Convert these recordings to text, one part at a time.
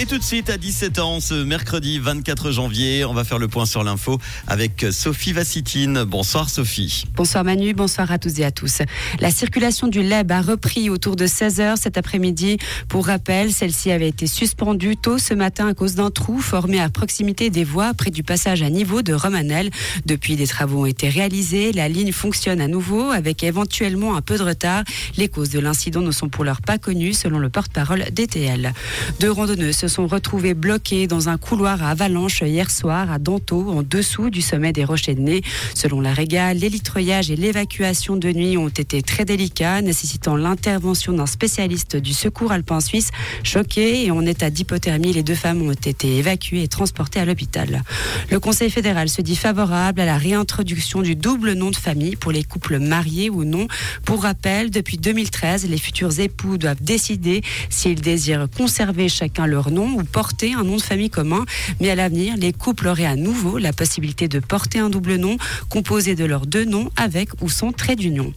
Et tout de suite à 17h, ce mercredi 24 janvier, on va faire le point sur l'info avec Sophie Vassitine. Bonsoir Sophie. Bonsoir Manu, bonsoir à tous et à tous. La circulation du LEB a repris autour de 16h cet après-midi. Pour rappel, celle-ci avait été suspendue tôt ce matin à cause d'un trou formé à proximité des voies près du passage à niveau de Romanel. Depuis, des travaux ont été réalisés. La ligne fonctionne à nouveau avec éventuellement un peu de retard. Les causes de l'incident ne sont pour l'heure pas connues selon le porte-parole DTL. Deux randonneuses se sont retrouvés bloqués dans un couloir à Avalanche hier soir à Danto, en dessous du sommet des Rochers de Nez. Selon la Réga, l'élitreuillage et l'évacuation de nuit ont été très délicats, nécessitant l'intervention d'un spécialiste du secours alpin suisse. Choqués et en état d'hypothermie, les deux femmes ont été évacuées et transportées à l'hôpital. Le Conseil fédéral se dit favorable à la réintroduction du double nom de famille pour les couples mariés ou non. Pour rappel, depuis 2013, les futurs époux doivent décider s'ils désirent conserver chacun leur nom ou porter un nom de famille commun. Mais à l'avenir, les couples auraient à nouveau la possibilité de porter un double nom composé de leurs deux noms avec ou sans trait d'union.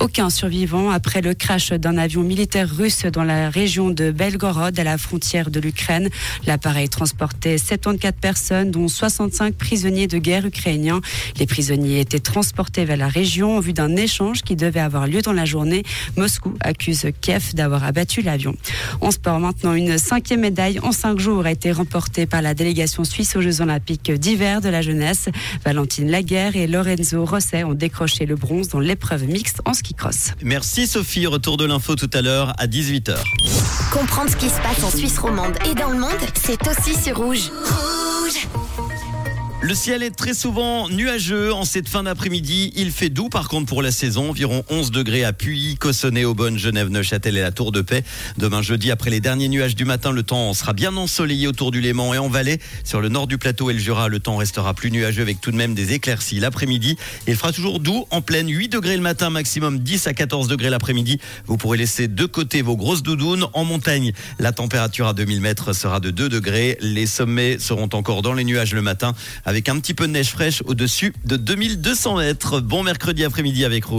Aucun survivant après le crash d'un avion militaire russe dans la région de Belgorod à la frontière de l'Ukraine. L'appareil transportait 74 personnes dont 65 prisonniers de guerre ukrainiens. Les prisonniers étaient transportés vers la région en vue d'un échange qui devait avoir lieu dans la journée. Moscou accuse Kiev d'avoir abattu l'avion. En sport maintenant, une cinquième médaille en cinq jours a été remporté par la délégation suisse aux Jeux Olympiques d'hiver de la jeunesse. Valentine Laguerre et Lorenzo Rosset ont décroché le bronze dans l'épreuve mixte en ski cross. Merci Sophie, retour de l'info tout à l'heure à 18h. Comprendre ce qui se passe en Suisse romande et dans le monde, c'est aussi sur Rouge. Le ciel est très souvent nuageux en cette fin d'après-midi. Il fait doux par contre pour la saison, environ 11 degrés à Puy, Cossonay, Aubonne, Genève, Neuchâtel et la Tour de Paix. Demain jeudi, après les derniers nuages du matin, le temps sera bien ensoleillé autour du Léman et en Valais. Sur le nord du plateau et le Jura, le temps restera plus nuageux avec tout de même des éclaircies l'après-midi. Il fera toujours doux en pleine 8 degrés le matin, maximum 10 à 14 degrés l'après-midi. Vous pourrez laisser de côté vos grosses doudounes. En montagne, la température à 2000 mètres sera de 2 degrés. Les sommets seront encore dans les nuages le matin avec un petit peu de neige fraîche au-dessus de 2200 mètres. Bon mercredi après-midi avec Rouge.